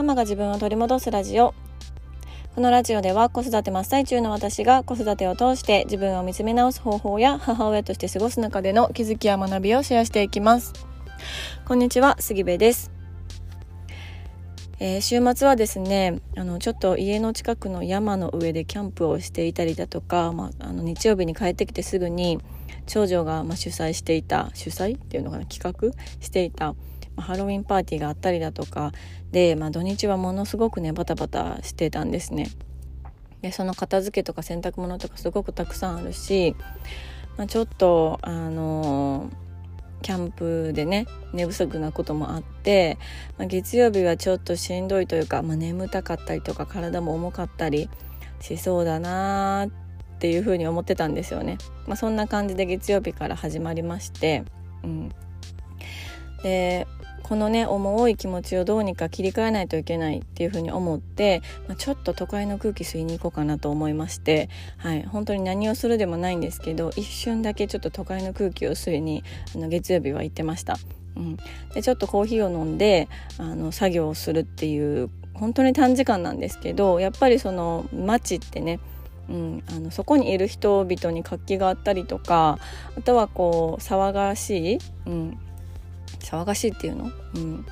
ママが自分を取り戻すラジオ。このラジオでは子育て真っ最中の私が子育てを通して自分を見つめ直す方法や母親として過ごす中での気づきや学びをシェアしていきます。こんにちは杉部です。えー、週末はですねあのちょっと家の近くの山の上でキャンプをしていたりだとか、まあ、あの日曜日に帰ってきてすぐに長女がま主催していた主催っていうのかな企画していたハロウィンパーティーがあったりだとかで、まあ、土日はものすごくねバタバタしてたんですね。でその片付けとか洗濯物とかすごくたくさんあるし、まあ、ちょっとあの、キャンプでね寝不足なこともあって、まあ、月曜日はちょっとしんどいというか、まあ、眠たかったりとか体も重かったりしそうだなっていうふうに思ってたんですよね。まあ、そんな感じで月曜日から始まりまして、うん、でこのね重い気持ちをどうにか切り替えないといけないっていうふうに思って、まあ、ちょっと都会の空気吸いに行こうかなと思いまして、はい、本当に何をするでもないんですけど一瞬だけちょっと都会の空気を吸いにあの月曜日は行ってました。うん、でちょっとコーヒーを飲んであの作業をするっていう本当に短時間なんですけどやっぱりその街ってねうん、あのそこにいる人々に活気があったりとかあとはこう騒がしい、うん、騒がしいっていうの、うん、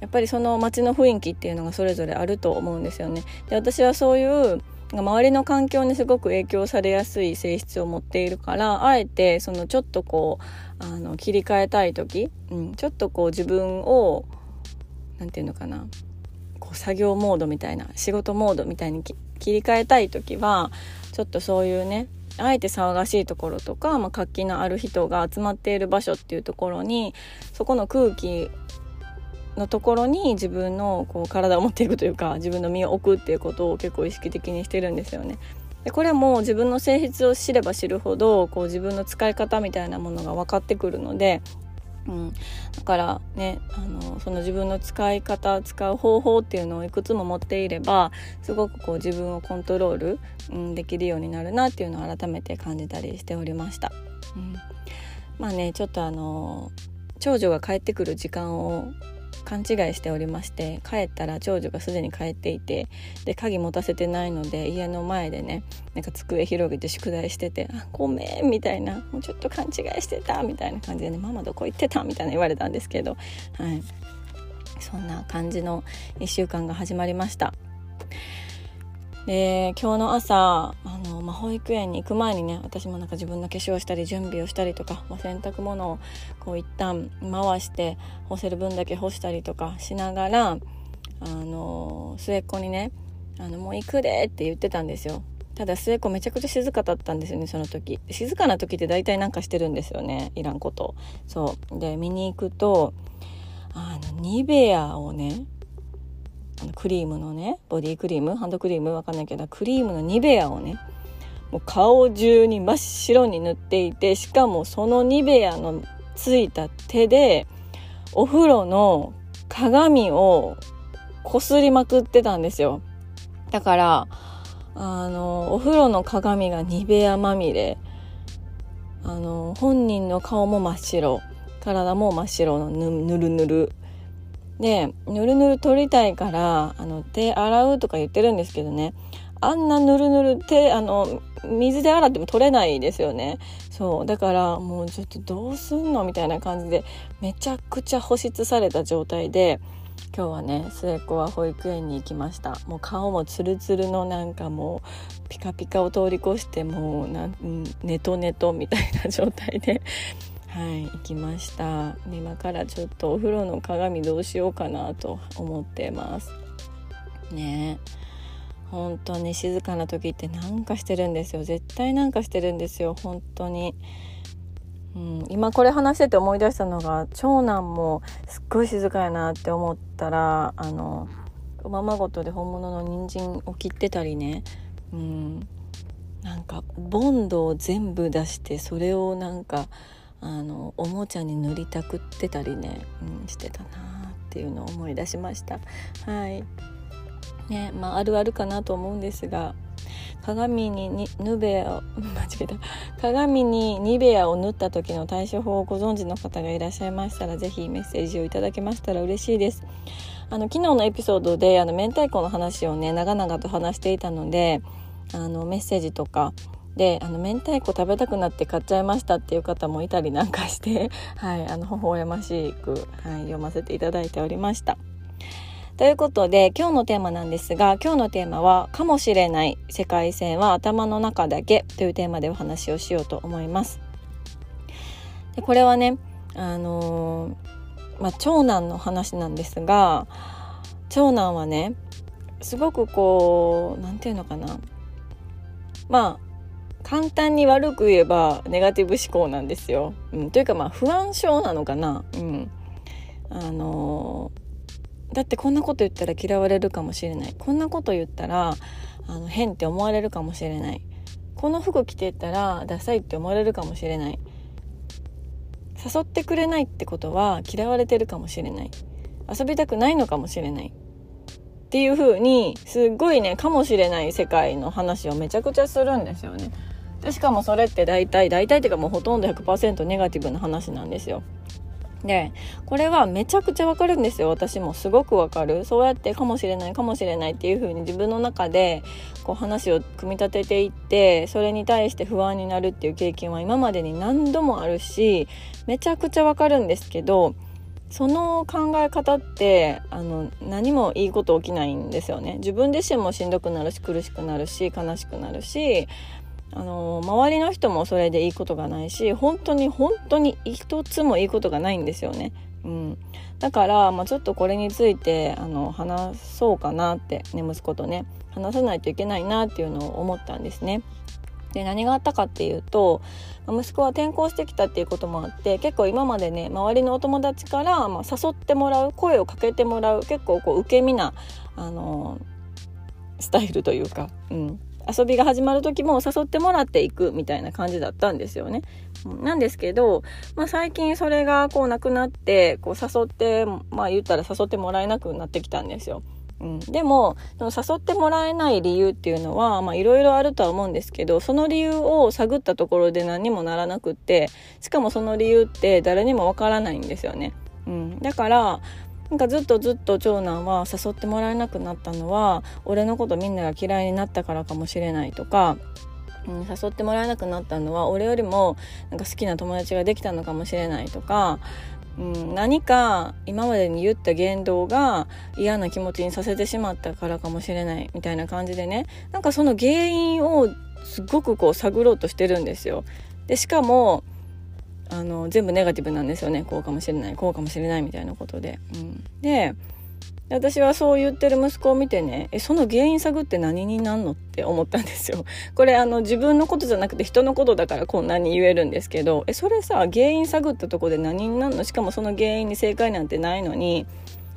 やっぱりその街の雰囲気っていうのがそれぞれあると思うんですよね。で私はそういう周りの環境にすごく影響されやすい性質を持っているからあえてそのちょっとこうあの切り替えたい時、うん、ちょっとこう自分を何て言うのかなこう作業モードみたいな仕事モードみたいに切り替えたい時はちょっとそういうねあえて騒がしいところとか、まあ、活気のある人が集まっている場所っていうところにそこの空気のところに自分のこう体を持っていくというか自分の身を置くっていうことを結構意識的にしてるんですよね。でこれも自分の性質を知れば知るほどこう自分の使い方みたいなものが分かってくるのでうん、だからねあのその自分の使い方使う方法っていうのをいくつも持っていればすごくこう自分をコントロール、うん、できるようになるなっていうのを改めて感じたりしておりました。うん、まあねちょっとあの長女が帰ってくる時間を勘違いしておりまして帰ったら長女がすでに帰っていてで鍵持たせてないので家の前でねなんか机広げて宿題してて「あごめん」みたいな「もうちょっと勘違いしてた」みたいな感じでね「ママどこ行ってた?」みたいな言われたんですけどはいそんな感じの1週間が始まりました。で今日の朝あの、まあ、保育園に行く前にね私もなんか自分の化粧したり準備をしたりとか、まあ、洗濯物をこう一旦回して干せる分だけ干したりとかしながらあの末っ子にねあの「もう行くで」って言ってたんですよ。ただ末っ子めちゃくちゃ静かだったんですよねその時。静かな時って大体なんかしてるんですよねいらんこと。そう。で見に行くとあのニベアをねクリームのねボディクリームハンドクリームわかんないけどクリームのニベアをねもう顔中に真っ白に塗っていてしかもそのニベアのついた手でお風呂の鏡をこすりまくってたんですよ。だからあのお風呂の鏡がニベアまみれ。あの本人の顔も真っ白。体も真っ白のぬるぬる。でぬるぬる取りたいからあの手洗うとか言ってるんですけどね。あんなぬるぬる手あの水で洗っても取れないですよね。そう。だからもうちょっとどうすんのみたいな感じでめちゃくちゃ保湿された状態で今日はね末っ子は保育園に行きました。もう顔もツルツルのなんかもうピカピカを通り越してもうなんネトネトみたいな状態ではい行きました。今からちょっとお風呂の鏡どうしようかなと思ってます。ね。本当に静かな時って何かしてるんですよ。絶対なんかしてるんですよ。本当に。うん、今これ話してて思い出したのが長男もすっごい静かやなって思ったらあのおままごとで本物の人参を切ってたりね、うん、なんかボンドを全部出してそれをなんかあのおもちゃに塗りたくってたりね、うん、してたなっていうのを思い出しました。はい。ねまあ、あるあるかなと思うんですが鏡ににヌベアを 間違えた。鏡にニベアを塗った時の対処法をご存知の方がいらっしゃいましたら是非メッセージをいただけましたら嬉しいです。あの昨日のエピソードであの明太子の話をね長々と話していたのであのメッセージとかであの明太子食べたくなって買っちゃいましたっていう方もいたりなんかして はいあの微笑ましく、はい、読ませていただいておりました。ということで今日のテーマなんですが今日のテーマは「かもしれない世界線は頭の中だけ」というテーマでお話をしようと思います。でこれはねあのー、まあ、長男の話なんですが長男はねすごくこう何て言うのかなまあ簡単に悪く言えばネガティブ思考なんですよ。うん、というかまあ不安症なのかな。うん、あのだってこんなこと言ったら嫌われるかもしれない。こんなこと言ったらあの変って思われるかもしれない。この服着てたらダサいって思われるかもしれない。誘ってくれないってことは嫌われてるかもしれない。遊びたくないのかもしれない。っていう風にすっごいねかもしれない世界の話をめちゃくちゃするんですよね。でしかもそれって大体大体っていうかもうほとんど100%ネガティブな話なんですよ。でこれはめちゃくちゃわかるんですよ。私もすごくわかる。そうやってかもしれないかもしれないっていう風に自分の中でこう話を組み立てていってそれに対して不安になるっていう経験は今までに何度もあるしめちゃくちゃわかるんですけどその考え方ってあの何もいいこと起きないんですよね自分自身もしんどくなるし苦しくなるし悲しくなるしあの周りの人もそれでいいことがないし本当に本当に一つもいいことがないんですよね。うん、だから、まあ、ちょっとこれについてあの話そうかなってね息子とね話さないといけないなっていうのを思ったんですね。で何があったかっていうと息子は転校してきたっていうこともあって結構今までね周りのお友達から、まあ、誘ってもらう声をかけてもらう結構こう受け身なあのスタイルというか、うん、遊びが始まる時も誘ってもらっていくみたいな感じだったんですよね。なんですけど、まあ、最近それがこうなくなってこう誘ってまあ言ったら誘ってもらえなくなってきたんですよ。うん、でも誘ってもらえない理由っていうのはいろいろあるとは思うんですけどその理由を探ったところで何にもならなくってしかもその理由って誰にもわからないんですよね。うん、だからなんかずっとずっと長男は誘ってもらえなくなったのは俺のことみんなが嫌いになったからかもしれないとか、うん、誘ってもらえなくなったのは俺よりもなんか好きな友達ができたのかもしれないとか、うん、何か今までに言った言動が嫌な気持ちにさせてしまったからかもしれないみたいな感じでねなんかその原因をすごくこう探ろうとしてるんですよ。でしかもあの全部ネガティブなんですよねこうかもしれないこうかもしれないみたいなことで。うん、で私はそう言ってる息子を見てねえその原因探って何になんの？って思ったんですよ。これあの自分のことじゃなくて人のことだからこんなに言えるんですけどえそれさ原因探ったとこで何になんの？しかもその原因に正解なんてないのに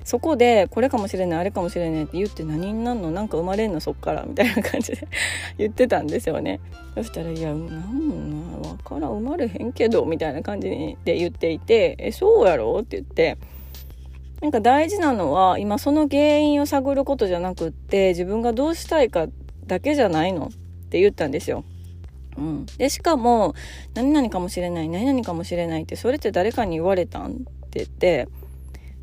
そこでこれかもしれないあれかもしれないって言って何になんのなんか生まれんのそっからみたいな感じで 言ってたんですよね。そしたら「いやなんもわからん生まれへんけど」みたいな感じで言っていて「えそうやろ?」って言ってなんか大事なのは今その原因を探ることじゃなくって自分がどうしたいかだけじゃないのって言ったんですよ。うん、でしかも「何々かもしれない何々かもしれない」ってそれって誰かに言われたんって言って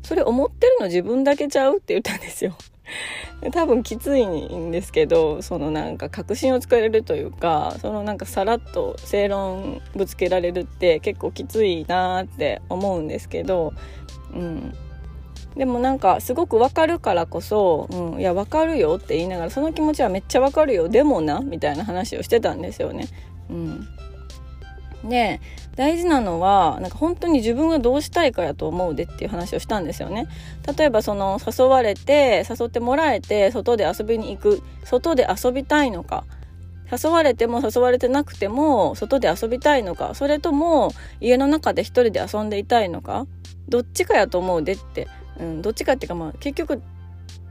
それ思ってるの自分だけちゃうって言ったんですよ。多分きついんですけどそのなんか確信をつかれるというかそのなんかさらっと正論ぶつけられるって結構きついなって思うんですけど、うん、でもなんかすごくわかるからこそ「うん、いやわかるよ」って言いながらその気持ちはめっちゃわかるよでもなみたいな話をしてたんですよね。うん、で大事なのはなんか本当に自分がどうしたいかやと思うでっていう話をしたんですよね。例えばその誘われて誘ってもらえて外で遊びに行く外で遊びたいのか。誘われても誘われてなくても外で遊びたいのか。それとも家の中で一人で遊んでいたいのか。どっちかやと思うでって、うん、どっちかっていうかまあ結局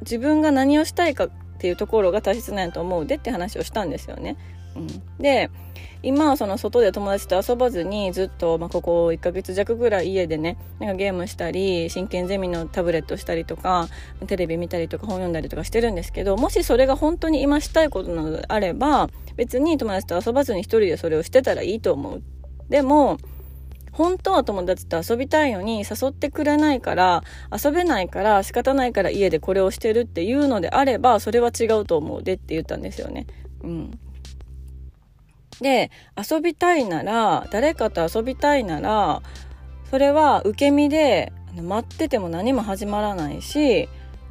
自分が何をしたいかっていうところが大切なんやと思うでって話をしたんですよね。うん、で今はその外で友達と遊ばずにずっと、まあ、ここ1ヶ月弱ぐらい家でねなんかゲームしたり真剣ゼミのタブレットしたりとかテレビ見たりとか本読んだりとかしてるんですけどもしそれが本当に今したいことなのであれば別に友達と遊ばずに一人でそれをしてたらいいと思う。でも本当は友達と遊びたいのに誘ってくれないから遊べないから仕方ないから家でこれをしてるっていうのであればそれは違うと思うでって言ったんですよね。うん。で遊びたいなら誰かと遊びたいならそれは受け身で待ってても何も始まらないし、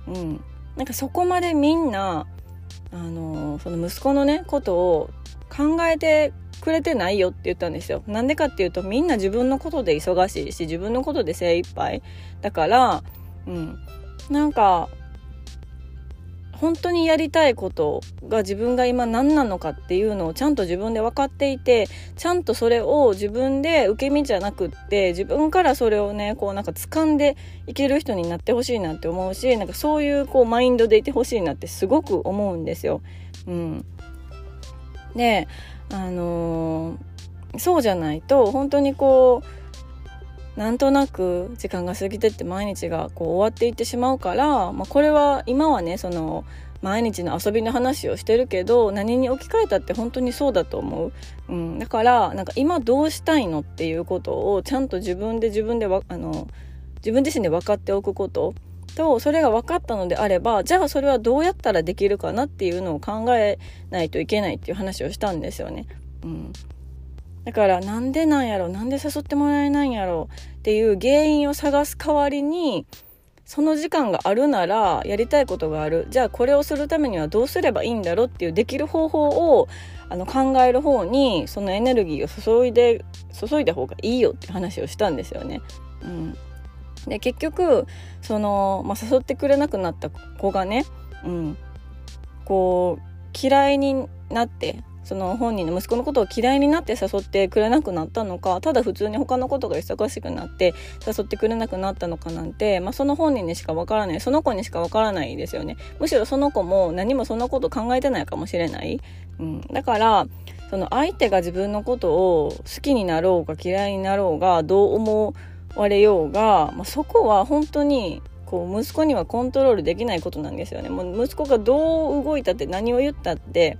うん、なんかそこまでみんなあのその息子のねことを考えてくれてないよって言ったんですよ。なんでかっていうとみんな自分のことで忙しいし自分のことで精一杯だから、うん、なんか本当にやりたいことが自分が今何なのかっていうのをちゃんと自分で分かっていてちゃんとそれを自分で受け身じゃなくって自分からそれをねこうなんか掴んでいける人になってほしいなって思うしなんかそういうこうマインドでいてほしいなってすごく思うんですよ。うん、であの、そうじゃないと本当にこうなんとなく時間が過ぎてって毎日がこう終わっていってしまうから、まあ、これは今はねその毎日の遊びの話をしてるけど何に置き換えたって本当にそうだと思う、うん、だからなんか今どうしたいのっていうことをちゃんと自分で自分であの自分自身で分かっておくこと。とそれが分かったのであればじゃあそれはどうやったらできるかなっていうのを考えないといけないっていう話をしたんですよね。うん、だからなんでなんやろなんで誘ってもらえないんやろっていう原因を探す代わりにその時間があるならやりたいことがあるじゃあこれをするためにはどうすればいいんだろうっていうできる方法をあの考える方にそのエネルギーを注いで注いだ方がいいよって話をしたんですよね。うん、で結局その、まあ、誘ってくれなくなった子がね、うん、こう嫌いになってその本人の息子のことを嫌いになって誘ってくれなくなったのかただ普通に他のことが忙しくなって誘ってくれなくなったのかなんて、まあ、その本人にしかわからないその子にしかわからないですよね。むしろその子も何もそんなこと考えてないかもしれない、うん、だからその相手が自分のことを好きになろうが嫌いになろうがどう思うわれようが、まあ、そこは本当にこう息子にはコントロールできないことなんですよね。もう息子がどう動いたって何を言ったって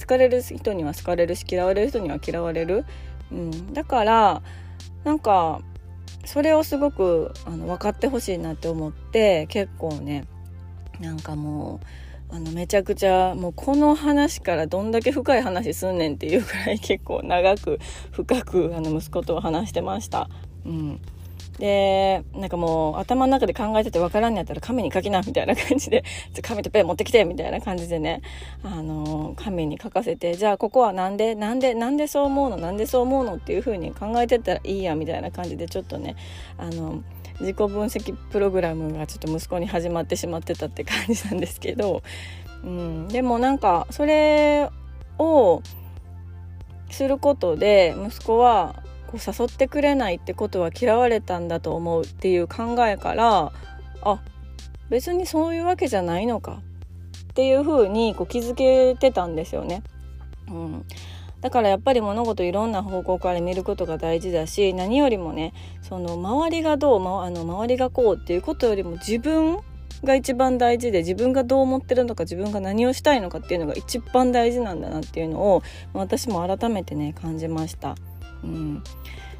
好かれる人には好かれるし嫌われる人には嫌われる、うん、だからなんかそれをすごくあの分かってほしいなって思って結構ねなんかもうあのめちゃくちゃもうこの話からどんだけ深い話すんねんっていうくらい結構長く深くあの息子と話してました。うんで、なんかもう頭の中で考えててわからんやったら紙に書きな、みたいな感じで、紙とペン持ってきて、みたいな感じでね、あの、紙に書かせて、じゃあここはなんで、なんで、なんでそう思うの？なんでそう思うのっていう風に考えてったらいいや、みたいな感じでちょっとね、あの、自己分析プログラムがちょっと息子に始まってしまってたって感じなんですけど、うん、でもなんか、それをすることで、息子は、こう誘ってくれないってことは嫌われたんだと思うっていう考えからあ別にそういうわけじゃないのかっていうふうにこう気づけてたんですよね。うん、だからやっぱり物事いろんな方向から見ることが大事だし何よりもねその周りがどう、ま、あの周りがこうっていうことよりも自分が一番大事で自分がどう思ってるのか自分が何をしたいのかっていうのが一番大事なんだなっていうのを私も改めてね感じました。うん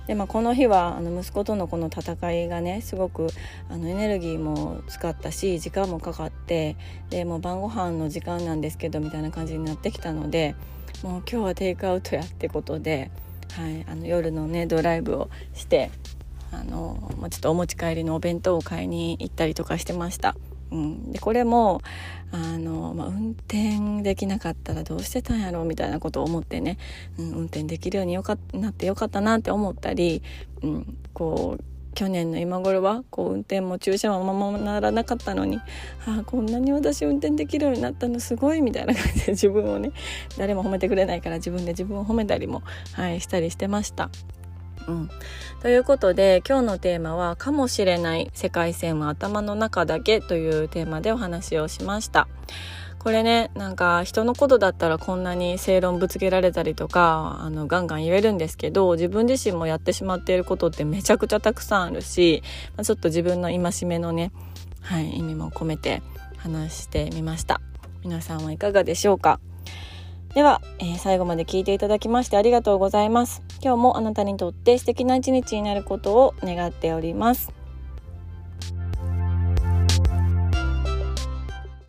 でまあ、この日はあの息子とのこの戦いがねすごくあのエネルギーも使ったし時間もかかってでもう晩ご飯の時間なんですけどみたいな感じになってきたのでもう今日はテイクアウトやってことで、はい、あの夜のねドライブをしてあの、ちょっとお持ち帰りのお弁当を買いに行ったりとかしてました。うん、でこれもあの、まあ、運転できなかったらどうしてたんやろうみたいなことを思ってね、うん、運転できるようによかなってよかったなって思ったり、うん、こう去年の今頃はこう運転も駐車もままならなかったのに、ああこんなに私運転できるようになったのすごいみたいな感じで自分をね誰も褒めてくれないから自分で自分を褒めたりも、はい、したりしてました。うん、ということで今日のテーマは「かもしれない世界線は頭の中だけ」というテーマでお話をしました。これねなんか人のことだったらこんなに正論ぶつけられたりとかあのガンガン言えるんですけど自分自身もやってしまっていることってめちゃくちゃたくさんあるし、ま、ちょっと自分の戒めのね、はい、意味も込めて話してみました。皆さんはいかがでしょうか？では、えー、最後まで聞いていただきましてありがとうございます。今日もあなたにとって素敵な一日になることを願っております。